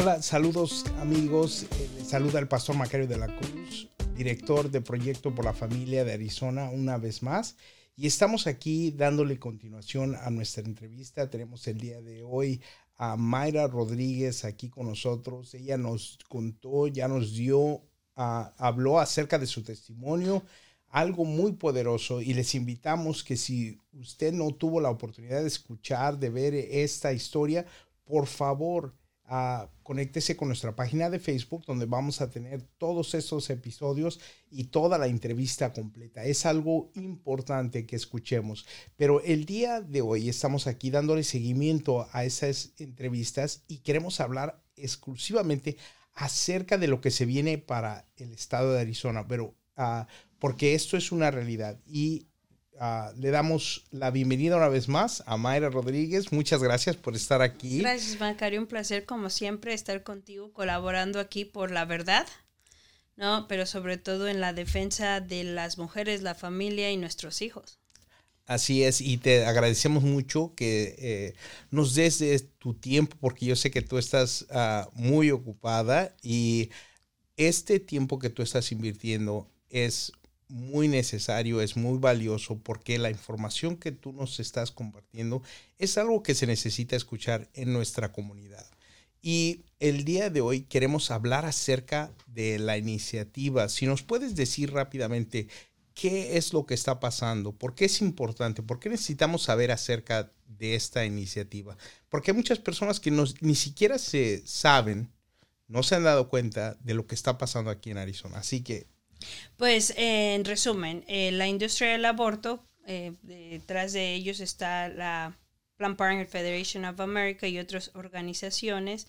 Hola, saludos amigos. Eh, saluda el pastor Macario de la Cruz, director de Proyecto por la Familia de Arizona, una vez más. Y estamos aquí dándole continuación a nuestra entrevista. Tenemos el día de hoy a Mayra Rodríguez aquí con nosotros. Ella nos contó, ya nos dio, habló acerca de su testimonio, algo muy poderoso. Y les invitamos que si usted no tuvo la oportunidad de escuchar, de ver esta historia, por favor, conéctese con nuestra página de Facebook donde vamos a tener todos estos episodios y toda la entrevista completa. Es algo importante que escuchemos. Pero el día de hoy estamos aquí dándole seguimiento a esas entrevistas y queremos hablar exclusivamente acerca de lo que se viene para el estado de Arizona, pero ah, porque esto es una realidad y Ah, le damos la bienvenida una vez más a Mayra Rodríguez. Muchas gracias por estar aquí. Gracias, Macario. Un placer, como siempre, estar contigo colaborando aquí por la verdad, ¿no? Pero sobre todo en la defensa de las mujeres, la familia y nuestros hijos. Así es, y te agradecemos mucho que eh, nos des tu tiempo, porque yo sé que tú estás ah, muy ocupada y este tiempo que tú estás invirtiendo es muy necesario, es muy valioso porque la información que tú nos estás compartiendo es algo que se necesita escuchar en nuestra comunidad. Y el día de hoy queremos hablar acerca de la iniciativa. Si nos puedes decir rápidamente qué es lo que está pasando, por qué es importante, por qué necesitamos saber acerca de esta iniciativa. Porque hay muchas personas que ni siquiera se saben, no se han dado cuenta de lo que está pasando aquí en Arizona. Así que pues en resumen, eh, la industria del aborto, eh, detrás de ellos está la Planned Parenthood Federation of America y otras organizaciones,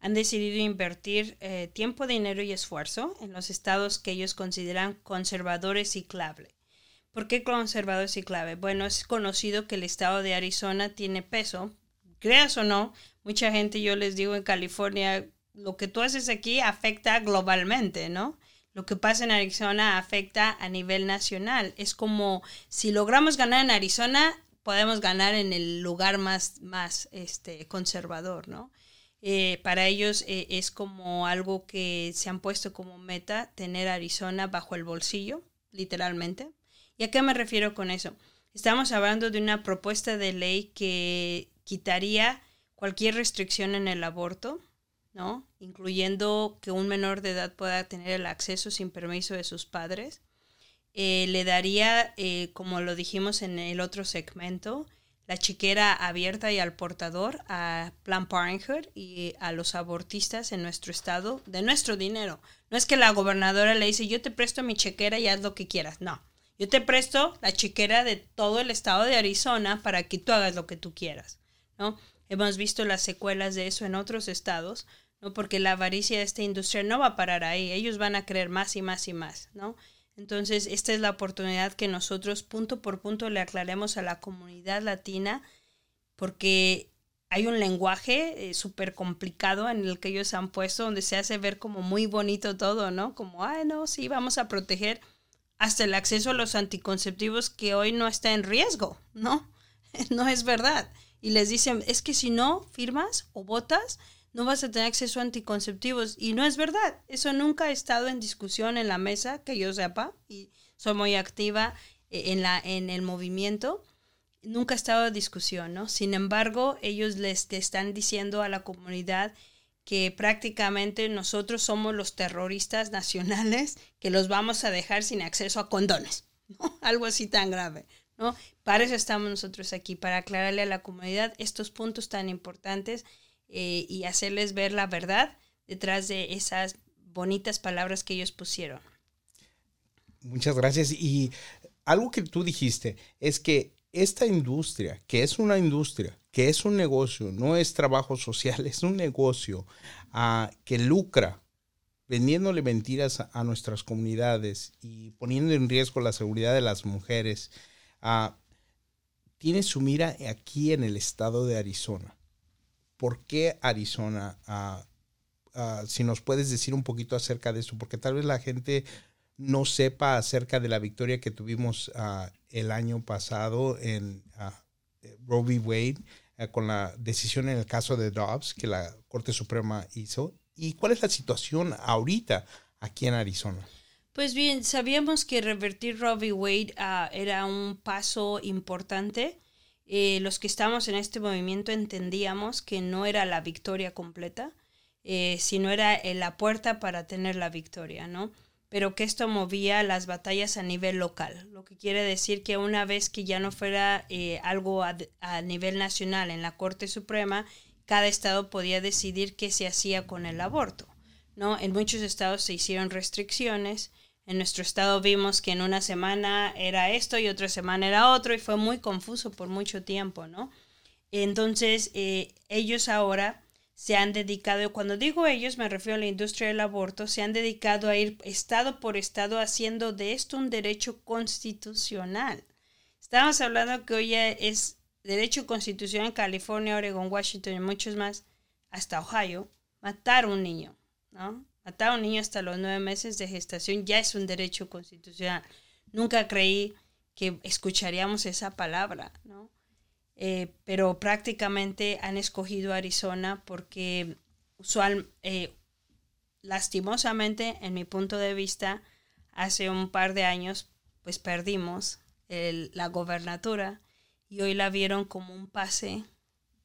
han decidido invertir eh, tiempo, dinero y esfuerzo en los estados que ellos consideran conservadores y clave. ¿Por qué conservadores y clave? Bueno, es conocido que el estado de Arizona tiene peso, creas o no, mucha gente, yo les digo en California, lo que tú haces aquí afecta globalmente, ¿no? Lo que pasa en Arizona afecta a nivel nacional. Es como si logramos ganar en Arizona, podemos ganar en el lugar más, más este, conservador, ¿no? Eh, para ellos eh, es como algo que se han puesto como meta, tener Arizona bajo el bolsillo, literalmente. ¿Y a qué me refiero con eso? Estamos hablando de una propuesta de ley que quitaría cualquier restricción en el aborto, ¿no? Incluyendo que un menor de edad pueda tener el acceso sin permiso de sus padres. Eh, le daría, eh, como lo dijimos en el otro segmento, la chiquera abierta y al portador a Planned Parenthood y a los abortistas en nuestro estado de nuestro dinero. No es que la gobernadora le dice, yo te presto mi chequera y haz lo que quieras. No, yo te presto la chequera de todo el estado de Arizona para que tú hagas lo que tú quieras. ¿no? Hemos visto las secuelas de eso en otros estados, ¿no? Porque la avaricia de esta industria no va a parar ahí, ellos van a creer más y más y más, ¿no? Entonces, esta es la oportunidad que nosotros punto por punto le aclaremos a la comunidad latina, porque hay un lenguaje eh, súper complicado en el que ellos han puesto, donde se hace ver como muy bonito todo, ¿no? Como, ay, no, sí, vamos a proteger hasta el acceso a los anticonceptivos que hoy no está en riesgo, ¿no? no es verdad. Y les dicen, es que si no firmas o votas, no vas a tener acceso a anticonceptivos. Y no es verdad. Eso nunca ha estado en discusión en la mesa, que yo sepa, y soy muy activa eh, en, la, en el movimiento. Nunca ha estado en discusión, ¿no? Sin embargo, ellos les están diciendo a la comunidad que prácticamente nosotros somos los terroristas nacionales que los vamos a dejar sin acceso a condones, ¿no? Algo así tan grave, ¿no? Para eso estamos nosotros aquí, para aclararle a la comunidad estos puntos tan importantes eh, y hacerles ver la verdad detrás de esas bonitas palabras que ellos pusieron. Muchas gracias. Y algo que tú dijiste es que esta industria, que es una industria, que es un negocio, no es trabajo social, es un negocio ah, que lucra vendiéndole mentiras a, nuestras comunidades y poniendo en riesgo la seguridad de las mujeres, ah, tiene su mira aquí en el estado de Arizona. ¿Por qué Arizona? Ah, ah, si nos puedes decir un poquito acerca de eso, porque tal vez la gente no sepa acerca de la victoria que tuvimos ah, el año pasado en Roe v. Wade con la decisión en el caso de Dobbs que la Corte Suprema hizo. ¿Y cuál es la situación ahorita aquí en Arizona? Pues bien, sabíamos que revertir Robbie Wade uh, era un paso importante. Eh, los que estamos en este movimiento entendíamos que no era la victoria completa, eh, sino era eh, la puerta para tener la victoria, ¿no? Pero que esto movía las batallas a nivel local, lo que quiere decir que una vez que ya no fuera eh, algo a, a, nivel nacional en la Corte Suprema, cada estado podía decidir qué se hacía con el aborto, ¿no? En muchos estados se hicieron restricciones, en nuestro estado vimos que en una semana era esto y otra semana era otro y fue muy confuso por mucho tiempo, ¿no? Entonces, ellos ahora se han dedicado, cuando digo ellos me refiero a la industria del aborto, se han dedicado a ir estado por estado haciendo de esto un derecho constitucional. Estamos hablando que hoy es derecho constitucional en California, Oregon, Washington y muchos más, hasta Ohio, matar a un niño, ¿no? Matar a un niño hasta los nueve meses de gestación ya es un derecho constitucional. Nunca creí que escucharíamos esa palabra, ¿no? Eh, pero prácticamente han escogido Arizona porque usual, eh, lastimosamente, en mi punto de vista, hace un par de años, pues perdimos la gobernatura y hoy la vieron como un pase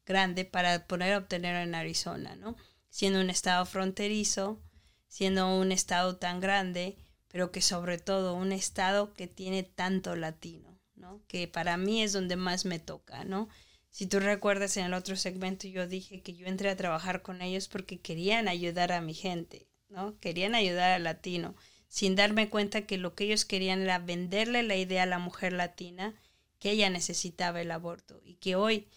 grande para poder obtener en Arizona, ¿no? Siendo un estado fronterizo, siendo un estado tan grande, pero que sobre todo un estado que tiene tanto latino. ¿no? Que para mí es donde más me toca, ¿no? Si tú recuerdas en el otro segmento yo dije que yo entré a trabajar con ellos porque querían ayudar a mi gente, ¿no? Querían ayudar al latino, sin darme cuenta que lo que ellos querían era venderle la idea a la mujer latina que ella necesitaba el aborto y que hoy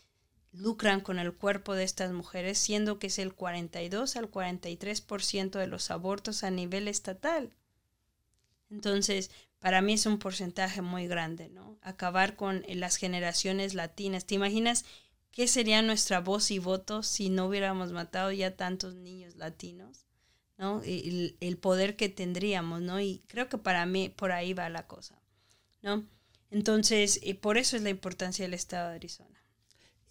lucran con el cuerpo de estas mujeres, siendo que es el 42 al 43% de los abortos a nivel estatal. Entonces, para mí es un porcentaje muy grande, ¿no? Acabar con eh, las generaciones latinas. ¿Te imaginas qué sería nuestra voz y voto si no hubiéramos matado ya tantos niños latinos? ¿No? El, poder que tendríamos, ¿no? Y creo que para mí por ahí va la cosa, ¿no? Entonces, y por eso es la importancia del estado de Arizona.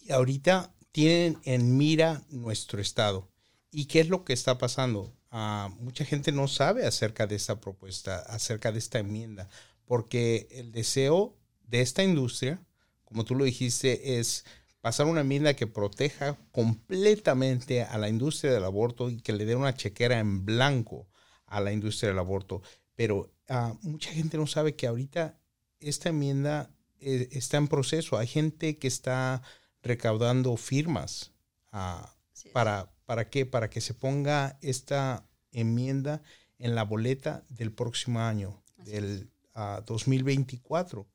Ahorita tienen en mira nuestro estado. ¿Y qué es lo que está pasando? Uh, mucha gente no sabe acerca de esta propuesta, acerca de esta enmienda, porque el deseo de esta industria, como tú lo dijiste, es pasar una enmienda que proteja completamente a la industria del aborto y que le dé una chequera en blanco a la industria del aborto. Pero uh, mucha gente no sabe que ahorita esta enmienda eh, está en proceso. Hay gente que está recaudando firmas uh, sí. para ¿Para qué? Para que se ponga esta enmienda en la boleta del próximo año, Así del uh, 2024.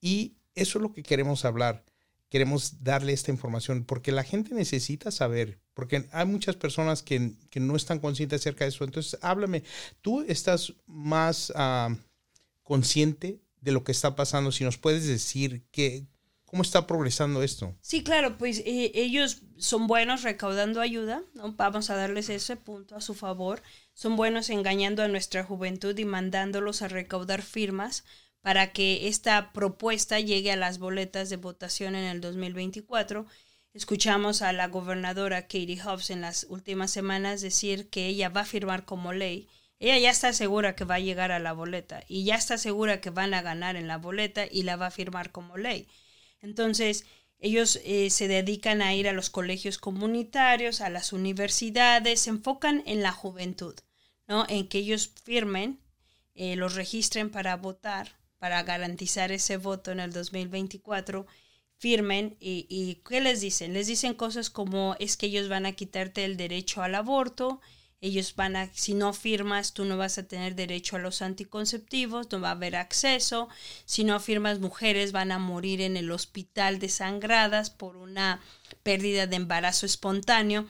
Y eso es lo que queremos hablar. Queremos darle esta información porque la gente necesita saber, porque hay muchas personas que, que no están conscientes acerca de eso. Entonces, háblame, tú estás más uh, consciente de lo que está pasando, si nos puedes decir qué, ¿Cómo está progresando esto? Sí, claro, pues eh, ellos son buenos recaudando ayuda, ¿no? Vamos a darles ese punto a su favor. Son buenos engañando a nuestra juventud y mandándolos a recaudar firmas para que esta propuesta llegue a las boletas de votación en el 2024. Escuchamos a la gobernadora Katie Hobbs en las últimas semanas decir que ella va a firmar como ley. Ella ya está segura que va a llegar a la boleta y ya está segura que van a ganar en la boleta y la va a firmar como ley. Entonces, ellos eh, se dedican a ir a los colegios comunitarios, a las universidades, se enfocan en la juventud, ¿no? En que ellos firmen, eh, los registren para votar, para garantizar ese voto en el 2024, firmen y, y ¿qué les dicen? Les dicen cosas como es que ellos van a quitarte el derecho al aborto, ellos van a, si no firmas, tú no vas a tener derecho a los anticonceptivos, no va a haber acceso, si no firmas, mujeres van a morir en el hospital desangradas por una pérdida de embarazo espontáneo.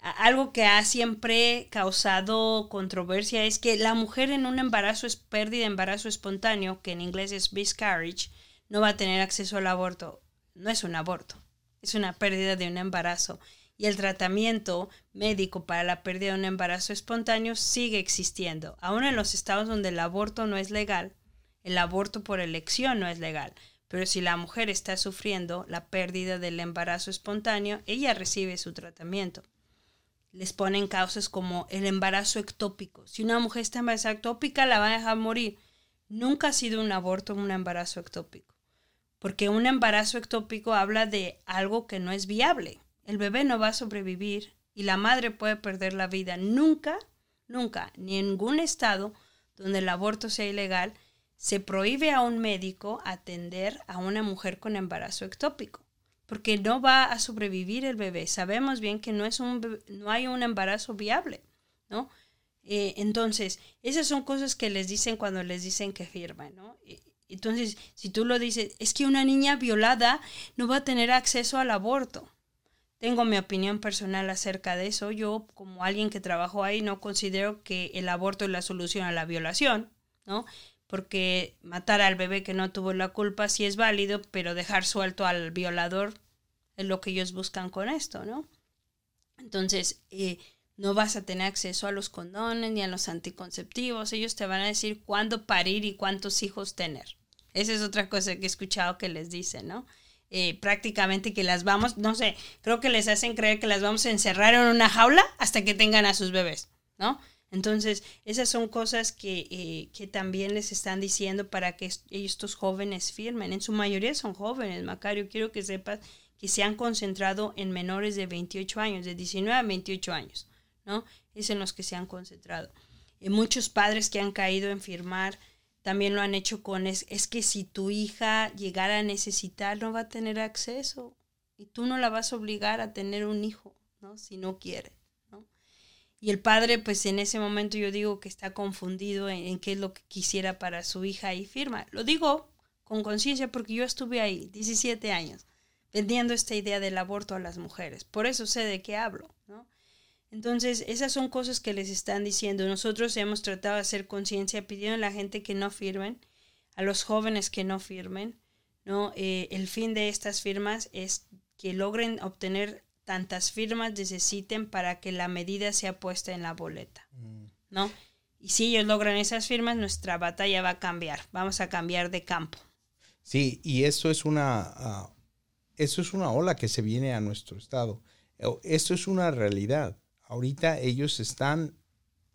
Algo que ha siempre causado controversia es que la mujer en un embarazo pérdida de embarazo espontáneo, que en inglés es miscarriage, no va a tener acceso al aborto. No es un aborto, es una pérdida de un embarazo y el tratamiento médico para la pérdida de un embarazo espontáneo sigue existiendo. Aún en los estados donde el aborto no es legal, el aborto por elección no es legal, Pero si la mujer está sufriendo la pérdida del embarazo espontáneo, ella recibe su tratamiento. Les ponen causas como el embarazo ectópico. Si una mujer está embarazada ectópica, la va a dejar morir. Nunca ha sido un aborto un embarazo ectópico. Porque un embarazo ectópico habla de algo que no es viable. El bebé no va a sobrevivir y la madre puede perder la vida. Nunca, nunca, ni en ningún estado donde el aborto sea ilegal, se prohíbe a un médico atender a una mujer con embarazo ectópico, porque no va a sobrevivir el bebé. Sabemos bien que no, es un, no hay un embarazo viable, ¿no? Eh, entonces, esas son cosas que les dicen cuando les dicen que firman, ¿no? Entonces, si tú lo dices, es que una niña violada no va a tener acceso al aborto. Tengo mi opinión personal acerca de eso. Yo, como alguien que trabajó ahí, no considero que el aborto es la solución a la violación, ¿no? porque matar al bebé que no tuvo la culpa sí es válido, pero dejar suelto al violador es lo que ellos buscan con esto, ¿no? Entonces, eh, no vas a tener acceso a los condones ni a los anticonceptivos, ellos te van a decir cuándo parir y cuántos hijos tener. Esa es otra cosa que he escuchado que les dicen, ¿no? Eh, prácticamente que las vamos, no sé, creo que les hacen creer que las vamos a encerrar en una jaula hasta que tengan a sus bebés, ¿no? Entonces, esas son cosas que, eh, que también les están diciendo para que estos jóvenes firmen. En su mayoría son jóvenes, Macario. Quiero que sepas que se han concentrado en menores de 28 años, de 19 a 28 años, ¿no? Es en los que se han concentrado. Y muchos padres que han caído en firmar también lo han hecho con es, es que si tu hija llegara a necesitar no va a tener acceso y tú no la vas a obligar a tener un hijo, ¿no? Si no quiere. Y el padre, pues en ese momento yo digo que está confundido en, qué es lo que quisiera para su hija y firma. Lo digo con conciencia porque yo estuve ahí 17 años vendiendo esta idea del aborto a las mujeres. Por eso sé de qué hablo, ¿no? Entonces, esas son cosas que les están diciendo. Nosotros hemos tratado de hacer conciencia pidiendo a la gente que no firmen, a los jóvenes que no firmen, ¿no? Eh, el fin de estas firmas es que logren obtener tantas firmas necesiten para que la medida sea puesta en la boleta, mm. ¿no? Y si ellos logran esas firmas, nuestra batalla va a cambiar, vamos a cambiar de campo. Sí, y eso es una, ah, eso es una ola que se viene a nuestro estado. Esto es una realidad. Ahorita ellos están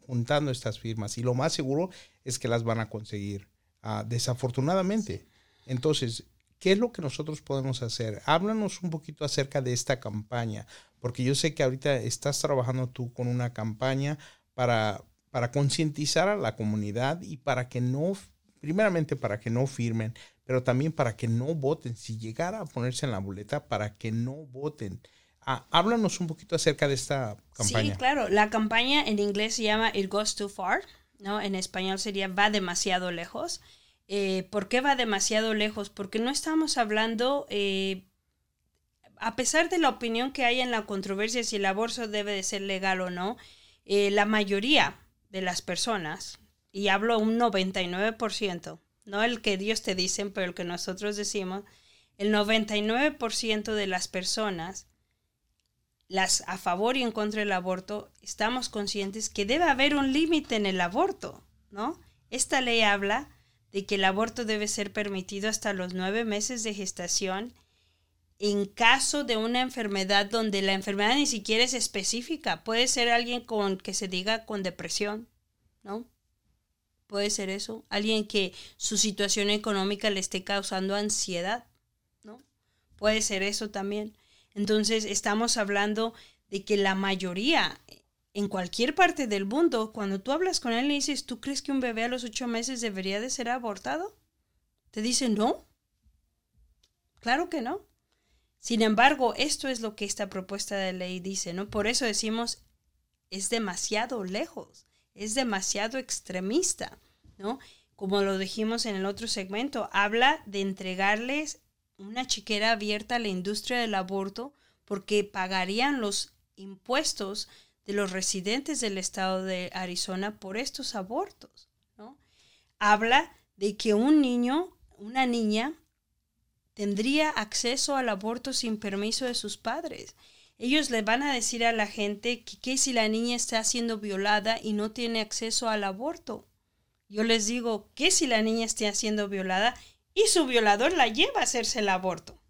juntando estas firmas y lo más seguro es que las van a conseguir, ah, desafortunadamente. Entonces, ¿Qué es lo que nosotros podemos hacer? Háblanos un poquito acerca de esta campaña, porque yo sé que ahorita estás trabajando tú con una campaña para, para concientizar a la comunidad y para que no, primeramente para que no firmen, pero también para que no voten. Si llegara a ponerse en la boleta, para que no voten. Ah, háblanos un poquito acerca de esta campaña. Sí, claro. La campaña en inglés se llama It Goes Too Far, ¿no? En español sería Va demasiado lejos. Eh, ¿Por qué va demasiado lejos? Porque no estamos hablando, eh, a pesar de la opinión que hay en la controversia si el aborto debe de ser legal o no, eh, la mayoría de las personas, y hablo un 99%, no el que Dios te dicen, pero el que nosotros decimos, el 99% de las personas, las a favor y en contra del aborto, estamos conscientes que debe haber un límite en el aborto, ¿no? Esta ley habla de que el aborto debe ser permitido hasta los nueve meses de gestación en caso de una enfermedad donde la enfermedad ni siquiera es específica. Puede ser alguien con que se diga con depresión, ¿no? Puede ser eso. Alguien que su situación económica le esté causando ansiedad, ¿no? Puede ser eso también. Entonces estamos hablando de que la mayoría en cualquier parte del mundo, cuando tú hablas con él y dices, ¿tú crees que un bebé a los ocho meses debería de ser abortado? Te dice, no. Claro que no. Sin embargo, esto es lo que esta propuesta de ley dice, ¿no? Por eso decimos, es demasiado lejos, es demasiado extremista, ¿no? Como lo dijimos en el otro segmento, habla de entregarles una chiquera abierta a la industria del aborto porque pagarían los impuestos de los residentes del estado de Arizona por estos abortos. ¿no? Habla de que un niño, una niña, tendría acceso al aborto sin permiso de sus padres. Ellos le van a decir a la gente que qué si la niña está siendo violada y no tiene acceso al aborto. Yo les digo, ¿qué si la niña está siendo violada y su violador la lleva a hacerse el aborto.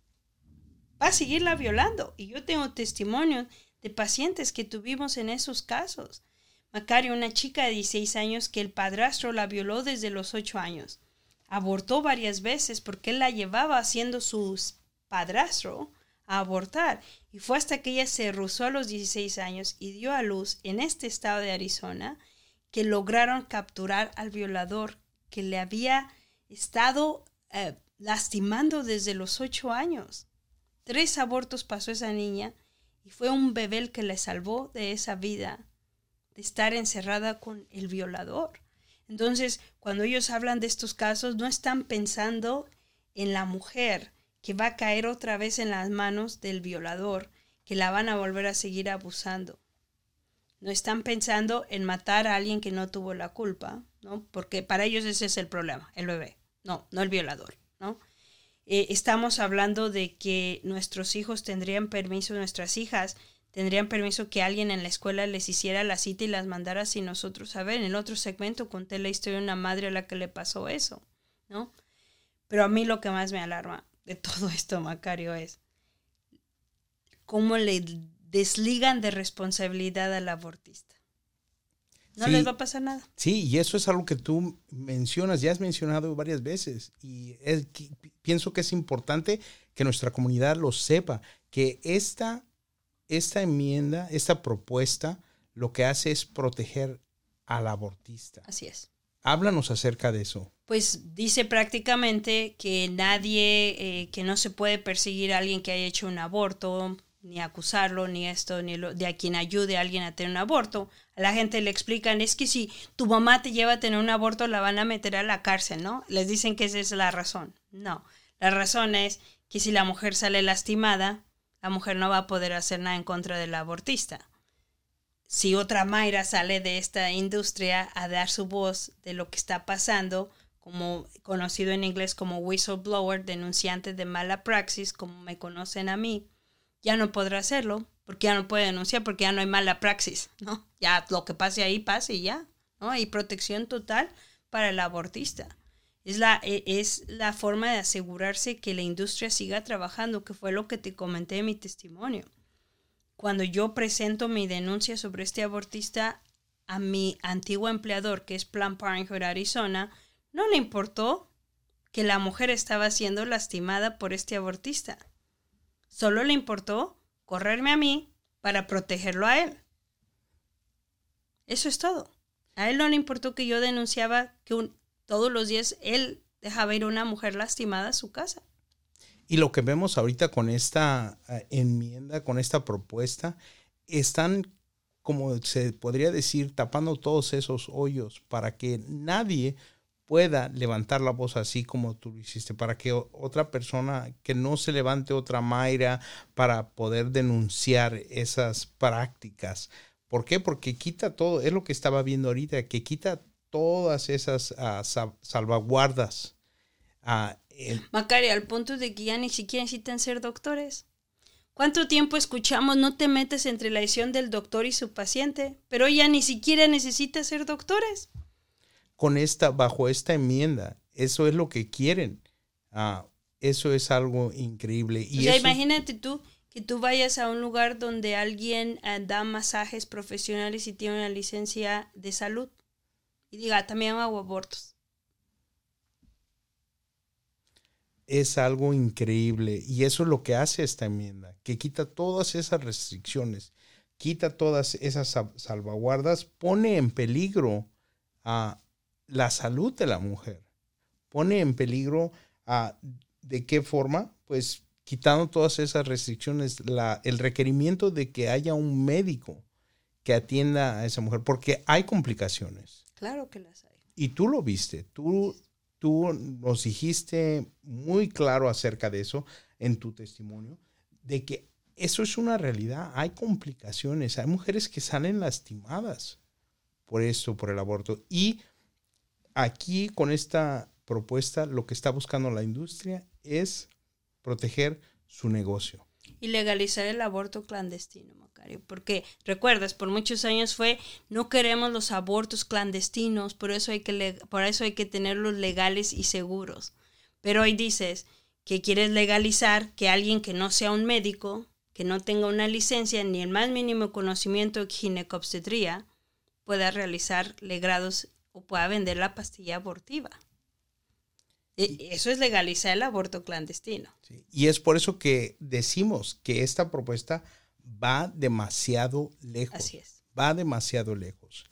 Va a seguirla violando. Y yo tengo testimonios de pacientes que tuvimos en esos casos. Macario, una chica de 16 años que el padrastro la violó desde los 8 años. Abortó varias veces porque él la llevaba haciendo su padrastro a abortar. Y fue hasta que ella se rusó a los 16 años y dio a luz en este estado de Arizona que lograron capturar al violador que le había estado eh, lastimando desde los 8 años. Tres abortos pasó esa niña y fue un bebé el que le salvó de esa vida, de estar encerrada con el violador. Entonces, cuando ellos hablan de estos casos, no están pensando en la mujer que va a caer otra vez en las manos del violador, que la van a volver a seguir abusando. No están pensando en matar a alguien que no tuvo la culpa, ¿no? Porque para ellos ese es el problema, el bebé, no, no el violador, ¿no? Eh, estamos hablando de que nuestros hijos tendrían permiso, nuestras hijas tendrían permiso que alguien en la escuela les hiciera la cita y las mandara sin nosotros saber. En el otro segmento conté la historia de una madre a la que le pasó eso, ¿no? Pero a mí lo que más me alarma de todo esto, Macario, es cómo le desligan de responsabilidad al abortista. No les va a pasar nada. Sí, y eso es algo que tú mencionas, ya has mencionado varias veces. Y pienso que es importante que nuestra comunidad lo sepa, que esta esta enmienda, esta propuesta, lo que hace es proteger al abortista. Así es. Háblanos acerca de eso. Pues dice prácticamente que nadie, eh, que no se puede perseguir a alguien que haya hecho un aborto, ni acusarlo, ni esto, ni lo, de a quien ayude a alguien a tener un aborto. A la gente le explican, es que si tu mamá te lleva a tener un aborto, la van a meter a la cárcel, ¿no? Les dicen que esa es la razón. No, la razón es que si la mujer sale lastimada, la mujer no va a poder hacer nada en contra del abortista. Si otra Mayra sale de esta industria a dar su voz de lo que está pasando, como conocido en inglés como whistleblower, denunciante de mala praxis, como me conocen a mí, ya no podrá hacerlo, porque ya no puede denunciar, porque ya no hay mala praxis, ¿no? Ya lo que pase ahí pase y ya, ¿no? Hay protección total para el abortista. Es la, e, es la forma de asegurarse que la industria siga trabajando, que fue lo que te comenté en mi testimonio. Cuando yo presento mi denuncia sobre este abortista a mi antiguo empleador, que es Planned Parenthood Arizona, no le importó que la mujer estaba siendo lastimada por este abortista. Solo le importó correrme a mí para protegerlo a él. Eso es todo. A él no le importó que yo denunciaba que un, todos los días él dejaba ir a una mujer lastimada a su casa. Y lo que vemos ahorita con esta eh, enmienda, con esta propuesta, están, como se podría decir, tapando todos esos hoyos para que nadie pueda levantar la voz así como tú lo hiciste, para que otra persona, que no se levante otra Mayra para poder denunciar esas prácticas. ¿Por qué? Porque quita todo, es lo que estaba viendo ahorita, que quita todas esas ah, salvaguardas. Uh, Macari, al punto de que ya ni siquiera necesitan ser doctores. ¿Cuánto tiempo escuchamos no te metes entre la decisión del doctor y su paciente? Pero ya ni siquiera necesita ser doctores. Con esta, bajo esta enmienda, eso es lo que quieren. Ah, eso es algo increíble. Y imagínate tú que tú vayas a un lugar donde alguien ah, da masajes profesionales y tiene una licencia de salud y diga, también hago abortos. Es algo increíble y eso es lo que hace esta enmienda, que quita todas esas restricciones, quita todas esas salvaguardas, pone en peligro a la salud de la mujer, pone en peligro a de qué forma, pues quitando todas esas restricciones, la, el requerimiento de que haya un médico que atienda a esa mujer, porque hay complicaciones. Claro que las hay. Y tú lo viste, tú, tú nos dijiste muy claro acerca de eso en tu testimonio, de que eso es una realidad, hay complicaciones, hay mujeres que salen lastimadas por esto, por el aborto. Y aquí con esta propuesta lo que está buscando la industria es proteger su negocio. Y legalizar el aborto clandestino porque recuerdas, por muchos años fue no queremos los abortos clandestinos, por eso hay que eso hay que tenerlos legales y seguros. Pero hoy dices que quieres legalizar que alguien que no sea un médico, que no tenga una licencia ni el más mínimo conocimiento de ginecobstetría, pueda realizar legrados o pueda vender la pastilla abortiva. E, eso es legalizar el aborto clandestino. Y es por eso que decimos que esta propuesta va demasiado lejos. Así es. Va demasiado lejos.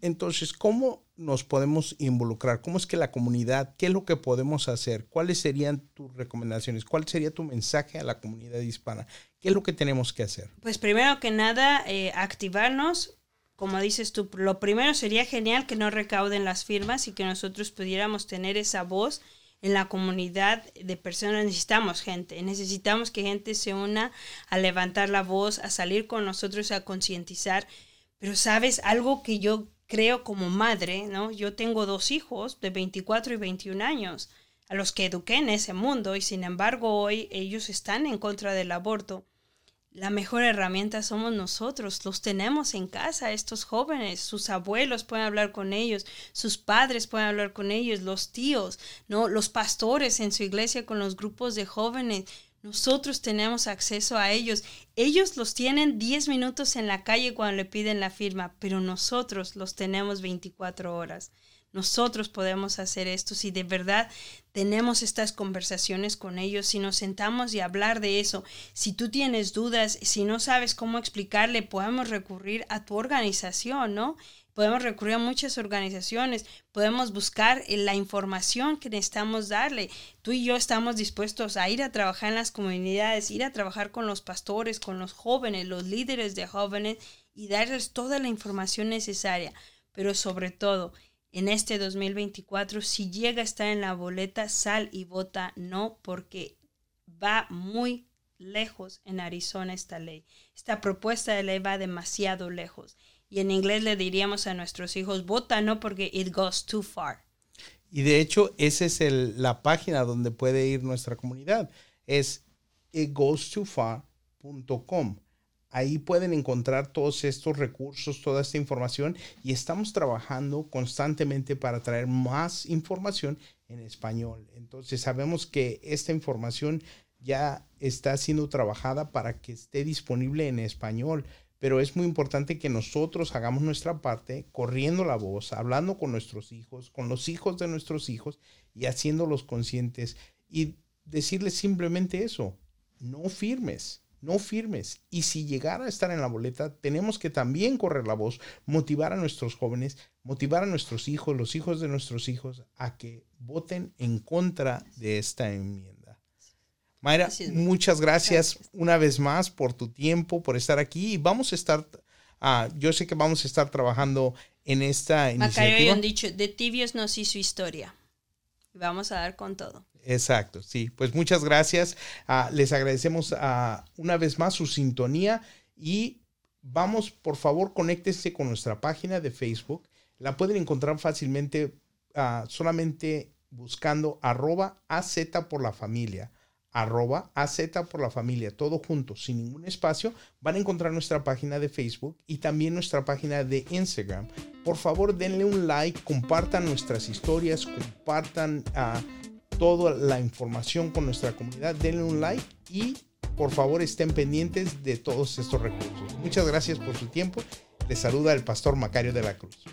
Entonces, ¿cómo nos podemos involucrar? ¿Cómo es que la comunidad, qué es lo que podemos hacer? ¿Cuáles serían tus recomendaciones? ¿Cuál sería tu mensaje a la comunidad hispana? ¿Qué es lo que tenemos que hacer? Pues primero que nada, eh, activarnos. Como dices tú, lo primero sería genial que no recauden las firmas y que nosotros pudiéramos tener esa voz en la comunidad de personas. Necesitamos gente, necesitamos que gente se una a levantar la voz, a salir con nosotros, a concientizar. Pero sabes, algo que yo creo como madre, ¿no? Yo tengo dos hijos de 24 y 21 años a los que eduqué en ese mundo y sin embargo hoy ellos están en contra del aborto. La mejor herramienta somos nosotros, los tenemos en casa, estos jóvenes, sus abuelos pueden hablar con ellos, sus padres pueden hablar con ellos, los tíos, ¿no? los pastores en su iglesia con los grupos de jóvenes, nosotros tenemos acceso a ellos. Ellos los tienen 10 minutos en la calle cuando le piden la firma, pero nosotros los tenemos 24 horas. Nosotros podemos hacer esto si de verdad tenemos estas conversaciones con ellos, si nos sentamos y hablar de eso. Si tú tienes dudas, si no sabes cómo explicarle, podemos recurrir a tu organización, ¿no? podemos recurrir a muchas organizaciones, podemos buscar eh, la información que necesitamos darle. Tú y yo estamos dispuestos a ir a trabajar en las comunidades, ir a trabajar con los pastores, con los jóvenes, los líderes de jóvenes y darles toda la información necesaria. Pero sobre todo, en este 2024, si llega a estar en la boleta, sal y vota no, porque va muy lejos en Arizona esta ley. Esta propuesta de ley va demasiado lejos. Y en inglés le diríamos a nuestros hijos, vota no porque it goes too far. Y de hecho, esa es la página donde puede ir nuestra comunidad. Es itgoestofar.com. Ahí pueden encontrar todos estos recursos, toda esta información y estamos trabajando constantemente para traer más información en español. Entonces sabemos que esta información ya está siendo trabajada para que esté disponible en español pero es muy importante que nosotros hagamos nuestra parte corriendo la voz, hablando con nuestros hijos, con los hijos de nuestros hijos y haciéndolos conscientes y decirles simplemente eso, no firmes, no firmes. Y si llegara a estar en la boleta, tenemos que también correr la voz, motivar a nuestros jóvenes, motivar a nuestros hijos, los hijos de nuestros hijos, a que voten en contra de esta enmienda. Mayra, muchas gracias, una vez más por tu tiempo, por estar aquí. Y vamos a estar, uh, yo sé que vamos a estar trabajando en esta iniciativa. han dicho, de tibios no sí su historia. Vamos a dar con todo. Exacto, sí. Pues muchas gracias. Uh, les agradecemos uh, una vez más su sintonía y vamos, por favor, conéctense con nuestra página de Facebook. La pueden encontrar fácilmente solamente buscando arroba AZ por la familia arroba AZ por la familia, todo junto, sin ningún espacio, van a encontrar nuestra página de Facebook y también nuestra página de Instagram. Por favor, denle un like, compartan nuestras historias, compartan uh, toda la información con nuestra comunidad, denle un like y por favor estén pendientes de todos estos recursos. Muchas gracias por su tiempo. Les saluda el pastor Macario de la Cruz.